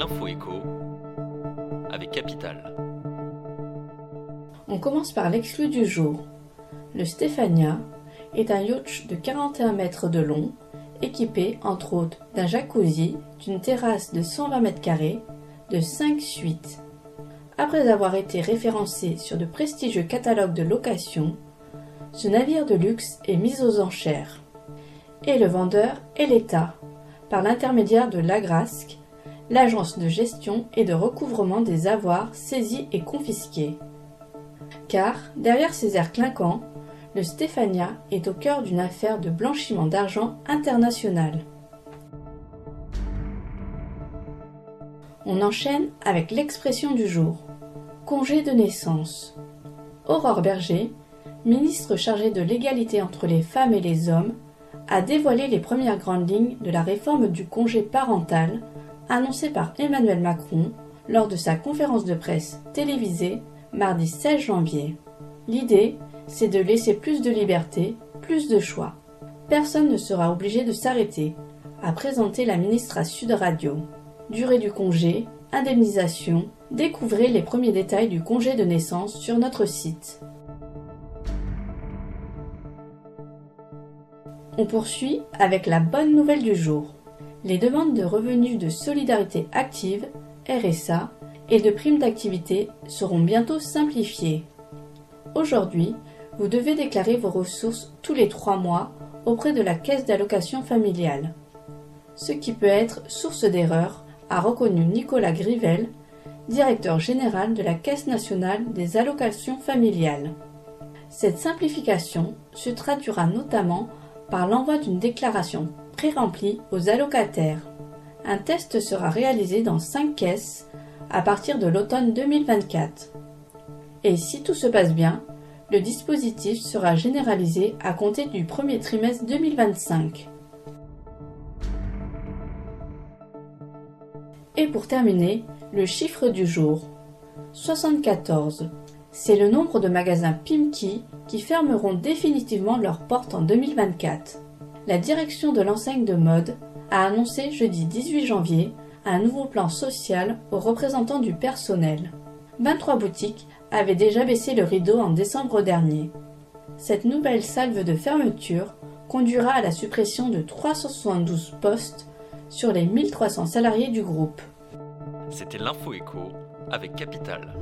l'info écho avec Capital. On commence par l'exclu du jour. Le Stéphania est un yacht de 41 mètres de long, équipé entre autres d'un jacuzzi, d'une terrasse de 120 mètres carrés, de 5 suites. Après avoir été référencé sur de prestigieux catalogues de location, ce navire de luxe est mis aux enchères. Et le vendeur est l'État, par l'intermédiaire de l'Agrasc, l'agence de gestion et de recouvrement des avoirs saisis et confisqués. Car, derrière ces airs clinquants, le Stéphania est au cœur d'une affaire de blanchiment d'argent international. On enchaîne avec l'expression du jour. Congé de naissance. Aurore Berger, ministre chargée de l'égalité entre les femmes et les hommes, a dévoilé les premières grandes lignes de la réforme du congé parental annoncée par Emmanuel Macron lors de sa conférence de presse télévisée mardi 16 janvier. L'idée, c'est de laisser plus de liberté, plus de choix. Personne ne sera obligé de s'arrêter, a présenté la ministre à Sud Radio. Durée du congé, indemnisation, découvrez les premiers détails du congé de naissance sur notre site. On poursuit avec la bonne nouvelle du jour. Les demandes de revenus de solidarité active, RSA, et de primes d'activité seront bientôt simplifiées. Aujourd'hui, vous devez déclarer vos ressources tous les trois mois auprès de la caisse d'allocation familiale. Ce qui peut être source d'erreur, a reconnu Nicolas Grivel, directeur général de la Caisse nationale des allocations familiales. Cette simplification se traduira notamment par l'envoi d'une déclaration pré-remplie aux allocataires. Un test sera réalisé dans cinq caisses à partir de l'automne 2024. Et si tout se passe bien, le dispositif sera généralisé à compter du premier trimestre 2025. Et pour terminer, le chiffre du jour. 74. C'est le nombre de magasins Pimki qui fermeront définitivement leurs portes en 2024. La direction de l'enseigne de mode a annoncé jeudi 18 janvier un nouveau plan social aux représentants du personnel. 23 boutiques avaient déjà baissé le rideau en décembre dernier. Cette nouvelle salve de fermeture conduira à la suppression de 372 postes sur les 1300 salariés du groupe. C'était l'info avec Capital.